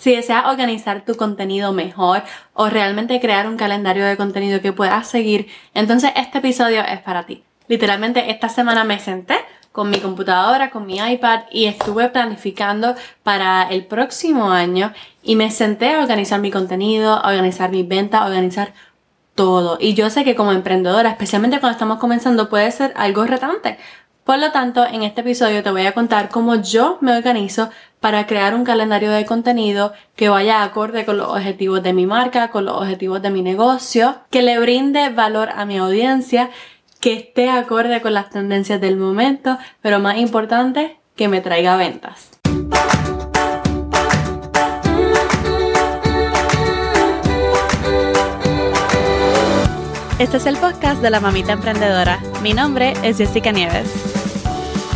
Si deseas organizar tu contenido mejor o realmente crear un calendario de contenido que puedas seguir, entonces este episodio es para ti. Literalmente esta semana me senté con mi computadora, con mi iPad y estuve planificando para el próximo año y me senté a organizar mi contenido, a organizar mis ventas, a organizar todo. Y yo sé que como emprendedora, especialmente cuando estamos comenzando, puede ser algo retante. Por lo tanto, en este episodio te voy a contar cómo yo me organizo para crear un calendario de contenido que vaya acorde con los objetivos de mi marca, con los objetivos de mi negocio, que le brinde valor a mi audiencia, que esté acorde con las tendencias del momento, pero más importante, que me traiga ventas. Este es el podcast de la mamita emprendedora. Mi nombre es Jessica Nieves.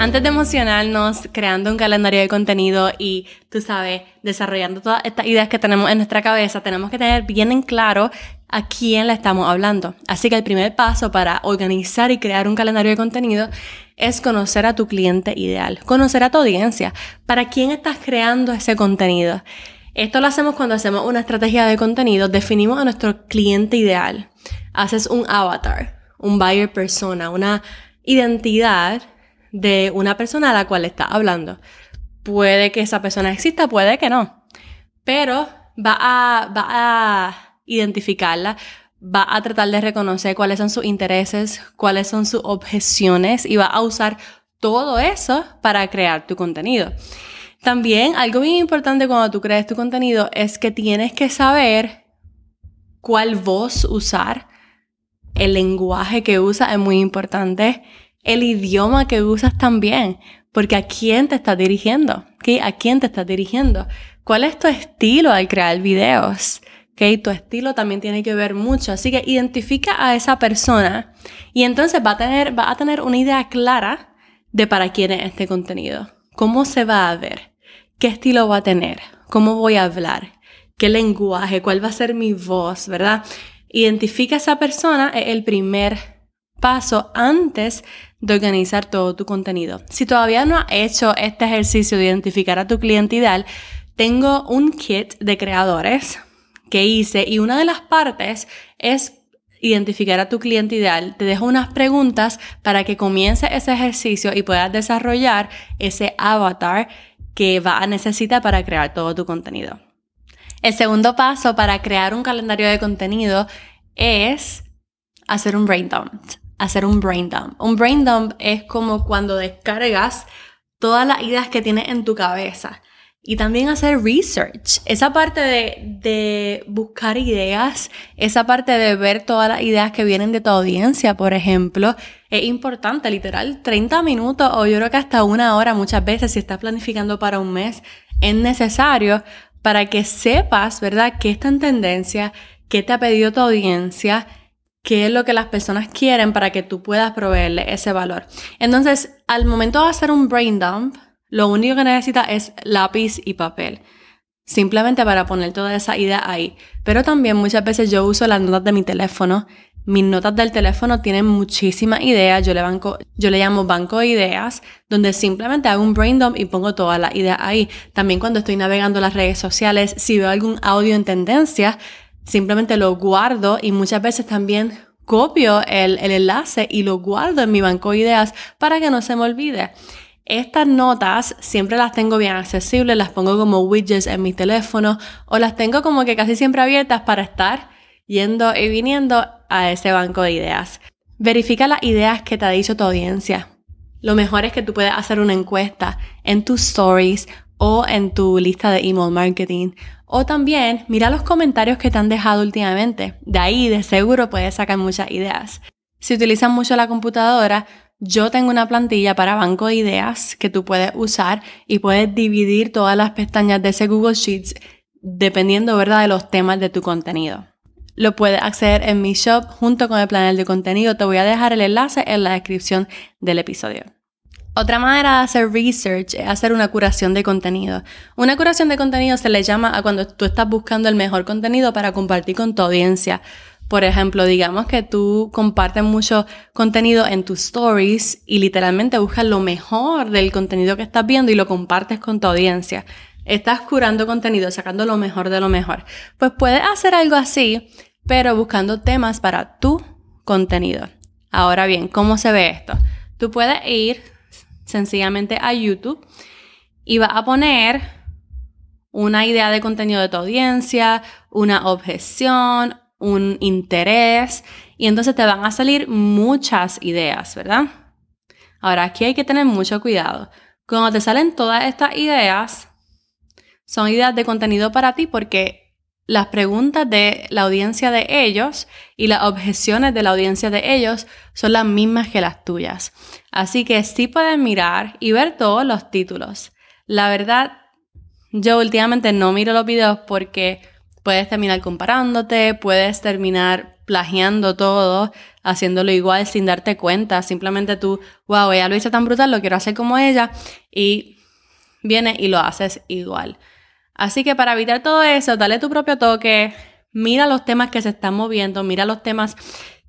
Antes de emocionarnos creando un calendario de contenido y, tú sabes, desarrollando todas estas ideas que tenemos en nuestra cabeza, tenemos que tener bien en claro a quién le estamos hablando. Así que el primer paso para organizar y crear un calendario de contenido es conocer a tu cliente ideal, conocer a tu audiencia, para quién estás creando ese contenido. Esto lo hacemos cuando hacemos una estrategia de contenido, definimos a nuestro cliente ideal. Haces un avatar, un buyer persona, una identidad de una persona a la cual está hablando. Puede que esa persona exista, puede que no. Pero va a, va a identificarla, va a tratar de reconocer cuáles son sus intereses, cuáles son sus objeciones y va a usar todo eso para crear tu contenido. También algo bien importante cuando tú creas tu contenido es que tienes que saber cuál voz usar. El lenguaje que usas es muy importante el idioma que usas también, porque a quién te estás dirigiendo, ¿okay? ¿A quién te estás dirigiendo? ¿Cuál es tu estilo al crear videos? ¿Okay? Tu estilo también tiene que ver mucho, así que identifica a esa persona y entonces va a tener, va a tener una idea clara de para quién es este contenido, cómo se va a ver, qué estilo va a tener, cómo voy a hablar, qué lenguaje, cuál va a ser mi voz, ¿verdad? Identifica a esa persona, es el primer paso antes de organizar todo tu contenido. Si todavía no has hecho este ejercicio de identificar a tu cliente ideal, tengo un kit de creadores que hice y una de las partes es identificar a tu cliente ideal. Te dejo unas preguntas para que comiences ese ejercicio y puedas desarrollar ese avatar que va a necesitar para crear todo tu contenido. El segundo paso para crear un calendario de contenido es hacer un dump hacer un brain dump. Un brain dump es como cuando descargas todas las ideas que tienes en tu cabeza. Y también hacer research. Esa parte de, de, buscar ideas, esa parte de ver todas las ideas que vienen de tu audiencia, por ejemplo, es importante, literal, 30 minutos o yo creo que hasta una hora muchas veces, si estás planificando para un mes, es necesario para que sepas, ¿verdad?, qué está en tendencia, qué te ha pedido tu audiencia qué es lo que las personas quieren para que tú puedas proveerle ese valor. Entonces, al momento de hacer un brain dump, lo único que necesitas es lápiz y papel. Simplemente para poner toda esa idea ahí. Pero también muchas veces yo uso las notas de mi teléfono. Mis notas del teléfono tienen muchísimas ideas. Yo le, banco, yo le llamo banco de ideas, donde simplemente hago un brain dump y pongo todas las ideas ahí. También cuando estoy navegando las redes sociales, si veo algún audio en tendencia, simplemente lo guardo y muchas veces también copio el, enlace y lo guardo en mi banco de ideas para que no se me olvide. Estas notas siempre las tengo bien accesibles, las pongo como widgets en mi teléfono o las tengo como que casi siempre abiertas para estar yendo y viniendo a ese banco de ideas. Verifica las ideas que te ha dicho tu audiencia. Lo mejor es que tú puedes hacer una encuesta en tus stories o en tu lista de email marketing. O también mira los comentarios que te han dejado últimamente. De ahí de seguro puedes sacar muchas ideas. Si utilizas mucho la computadora, yo tengo una plantilla para banco de ideas que tú puedes usar y puedes dividir todas las pestañas de ese Google Sheets dependiendo, ¿verdad?, de los temas de tu contenido. Lo puedes acceder en mi shop junto con el planel de contenido. Te voy a dejar el enlace en la descripción del episodio. Otra manera de hacer research es hacer una curación de contenido. Una curación de contenido se le llama a cuando tú estás buscando el mejor contenido para compartir con tu audiencia. Por ejemplo, digamos que tú compartes mucho contenido en tus stories y literalmente buscas lo mejor del contenido que estás viendo y lo compartes con tu audiencia. Estás curando contenido, sacando lo mejor de lo mejor. Pues puedes hacer algo así, pero buscando temas para tu contenido. Ahora bien, ¿cómo se ve esto? Tú puedes ir sencillamente a YouTube y vas a poner una idea de contenido de tu audiencia, una objeción, un interés, y entonces te van a salir muchas ideas, ¿verdad? Ahora, aquí hay que tener mucho cuidado. Cuando te salen todas estas ideas, son ideas de contenido para ti porque las preguntas de la audiencia de ellos y las objeciones de la audiencia de ellos son las mismas que las tuyas. Así que sí puedes mirar y ver todos los títulos. La verdad, yo últimamente no miro los videos porque puedes terminar comparándote, puedes terminar plagiando todo, haciéndolo igual sin darte cuenta. Simplemente tú, wow, ella lo hizo tan brutal, lo quiero hacer como ella y viene y lo haces igual. Así que para evitar todo eso, dale tu propio toque, mira los temas que se están moviendo, mira los temas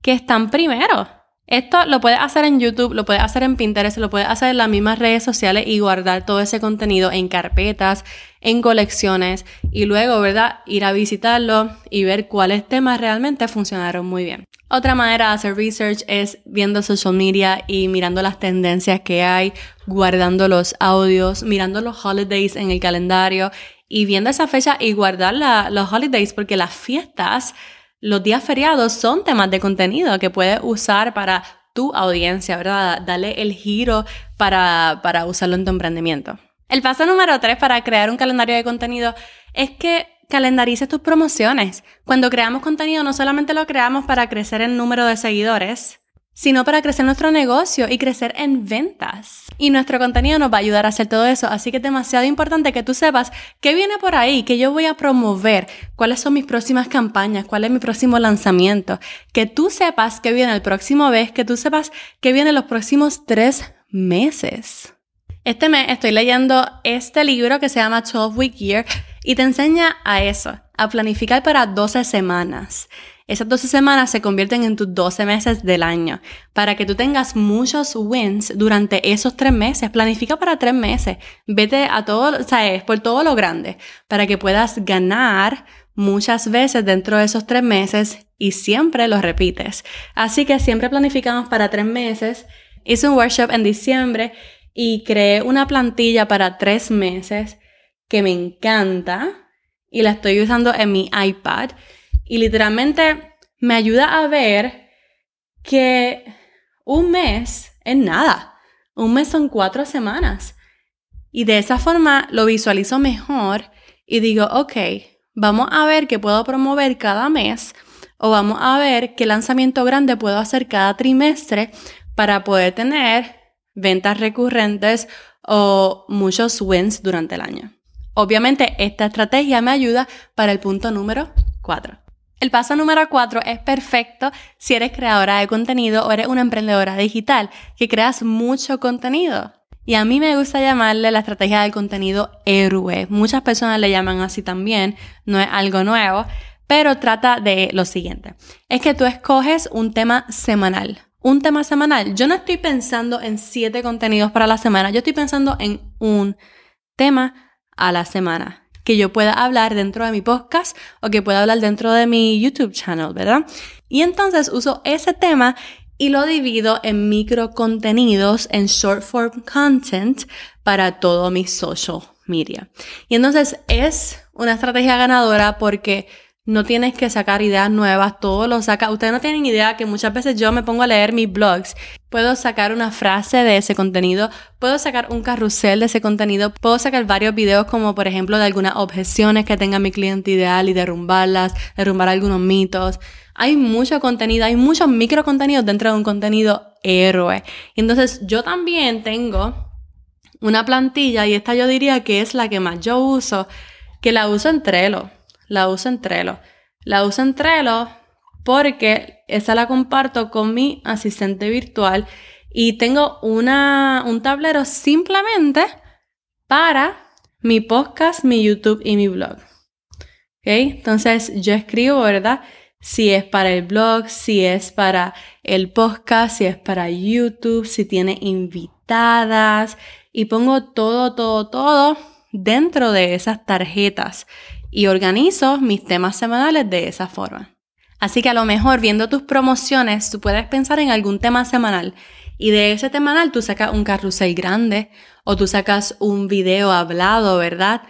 que están primero. Esto lo puedes hacer en YouTube, lo puedes hacer en Pinterest, lo puedes hacer en las mismas redes sociales y guardar todo ese contenido en carpetas, en colecciones y luego, ¿verdad? Ir a visitarlo y ver cuáles temas realmente funcionaron muy bien. Otra manera de hacer research es viendo social media y mirando las tendencias que hay, guardando los audios, mirando los holidays en el calendario y viendo esa fecha y guardar los holidays porque las fiestas, los días feriados son temas de contenido que puedes usar para tu audiencia, ¿verdad? Dale el giro para, para usarlo en tu emprendimiento. El paso número tres para crear un calendario de contenido es que calendarices tus promociones. Cuando creamos contenido no solamente lo creamos para crecer en número de seguidores, sino para crecer nuestro negocio y crecer en ventas. Y nuestro contenido nos va a ayudar a hacer todo eso, así que es demasiado importante que tú sepas qué viene por ahí, qué yo voy a promover, cuáles son mis próximas campañas, cuál es mi próximo lanzamiento, que tú sepas qué viene el próximo mes, que tú sepas qué viene los próximos tres meses. Este mes estoy leyendo este libro que se llama 12 Week Year y te enseña a eso, a planificar para 12 semanas. Esas 12 semanas se convierten en tus 12 meses del año. Para que tú tengas muchos wins durante esos tres meses, planifica para tres meses. Vete a todo, o sea, es por todo lo grande, para que puedas ganar muchas veces dentro de esos tres meses y siempre lo repites. Así que siempre planificamos para tres meses. Hice un workshop en diciembre y creé una plantilla para tres meses que me encanta y la estoy usando en mi iPad y literalmente me ayuda a ver que un mes es nada. Un mes son cuatro semanas. Y de esa forma lo visualizo mejor y digo, ok, vamos a ver qué puedo promover cada mes o vamos a ver qué lanzamiento grande puedo hacer cada trimestre para poder tener ventas recurrentes o muchos wins durante el año. Obviamente esta estrategia me ayuda para el punto número 4. El paso número cuatro es perfecto si eres creadora de contenido o eres una emprendedora digital, que creas mucho contenido. Y a mí me gusta llamarle la estrategia del contenido héroe. Muchas personas le llaman así también, no es algo nuevo, pero trata de lo siguiente. Es que tú escoges un tema semanal. Un tema semanal. Yo no estoy pensando en siete contenidos para la semana, yo estoy pensando en un tema a la semana que yo pueda hablar dentro de mi podcast o que pueda hablar dentro de mi YouTube channel, ¿verdad? Y entonces uso ese tema y lo divido en micro contenidos, en short form content para todo mi social media. Y entonces es una estrategia ganadora porque no tienes que sacar ideas nuevas, todo lo saca. Ustedes no tienen idea que muchas veces yo me pongo a leer mis blogs, puedo sacar una frase de ese contenido, puedo sacar un carrusel de ese contenido, puedo sacar varios videos como por ejemplo de algunas objeciones que tenga mi cliente ideal y derrumbarlas, derrumbar algunos mitos. Hay mucho contenido, hay muchos micro contenidos dentro de un contenido héroe. Entonces yo también tengo una plantilla y esta yo diría que es la que más yo uso, que la uso en Trello la uso en Trello. La uso en Trello porque esa la comparto con mi asistente virtual Y tengo una, un tablero simplemente para mi podcast, mi YouTube y mi blog. Entonces yo escribo, ¿verdad? Si es para el blog, si es para el podcast, si es para YouTube, si tiene invitadas y pongo todo, todo, todo dentro de esas tarjetas y organizo mis temas semanales de esa forma. Así que a lo mejor viendo tus promociones, tú puedes pensar en algún tema semanal y de ese semanal tú sacas un carrusel grande o tú sacas un video hablado, ¿verdad?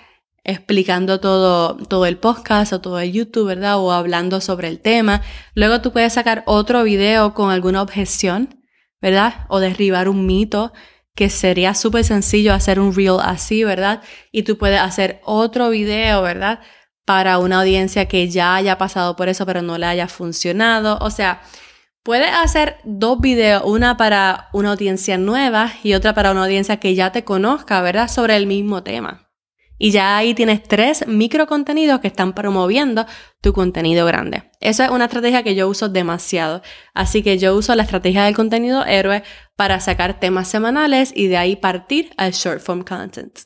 Explicando todo, todo el podcast o todo el YouTube, ¿verdad? O hablando sobre el tema. Luego tú puedes sacar otro video con alguna objeción, ¿verdad? O derribar un mito que sería súper sencillo hacer un reel así, ¿verdad? Y tú puedes hacer otro video, ¿verdad? Para una audiencia que ya haya pasado por eso, pero no le haya funcionado. O sea, puedes hacer dos videos, una para una audiencia nueva y otra para una audiencia que ya te conozca, ¿verdad? Sobre el mismo tema. Y ya ahí tienes tres micro contenidos que están promoviendo tu contenido grande. Esa es una estrategia que yo uso demasiado. Así que yo uso la estrategia del contenido héroe para sacar temas semanales y de ahí partir al short form content.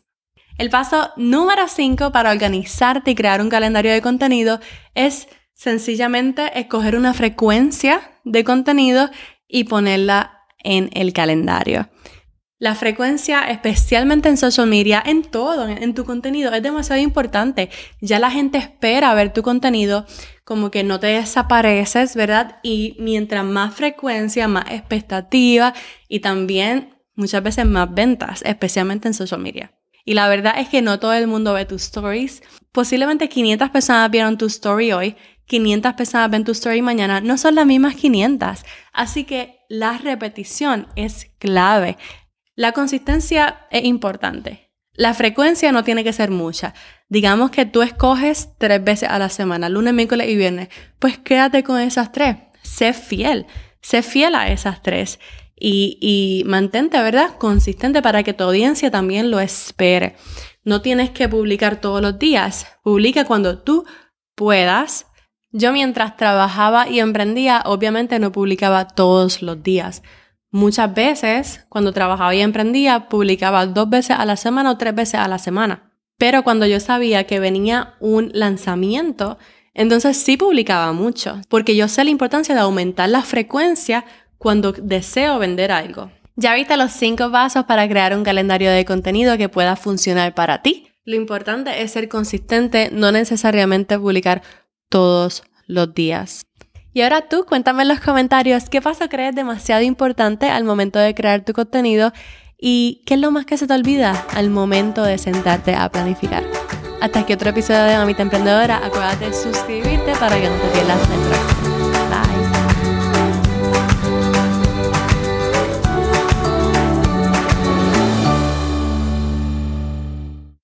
El paso número 5 para organizarte y crear un calendario de contenido es sencillamente escoger una frecuencia de contenido y ponerla en el calendario. La frecuencia, especialmente en social media, en todo, en, tu contenido, es demasiado importante. Ya la gente espera ver tu contenido, como que no te desapareces, ¿verdad? Y mientras más frecuencia, más expectativa y también muchas veces más ventas, especialmente en social media. Y la verdad es que no todo el mundo ve tus stories. Posiblemente 500 personas vieron tu story hoy, 500 personas ven tu story mañana, no son las mismas 500. Así que la repetición es clave. La consistencia es importante. La frecuencia no tiene que ser mucha. Digamos que tú escoges tres veces a la semana, lunes, miércoles y viernes. Pues quédate con esas tres. Sé fiel. Sé fiel a esas tres. Y, mantente, ¿verdad? Consistente para que tu audiencia también lo espere. No tienes que publicar todos los días. Publica cuando tú puedas. Yo mientras trabajaba y emprendía, obviamente no publicaba todos los días Muchas veces, cuando trabajaba y emprendía, publicaba dos veces a la semana o tres veces a la semana. Pero cuando yo sabía que venía un lanzamiento, entonces sí publicaba mucho, porque yo sé la importancia de aumentar la frecuencia cuando deseo vender algo. Ya viste los cinco pasos para crear un calendario de contenido que pueda funcionar para ti. Lo importante es ser consistente, no necesariamente publicar todos los días. Y ahora tú, cuéntame en los comentarios qué paso crees demasiado importante al momento de crear tu contenido y qué es lo más que se te olvida al momento de sentarte a planificar. Hasta aquí otro episodio de Mamita Emprendedora. Acuérdate de suscribirte para que no te pierdas el próximo.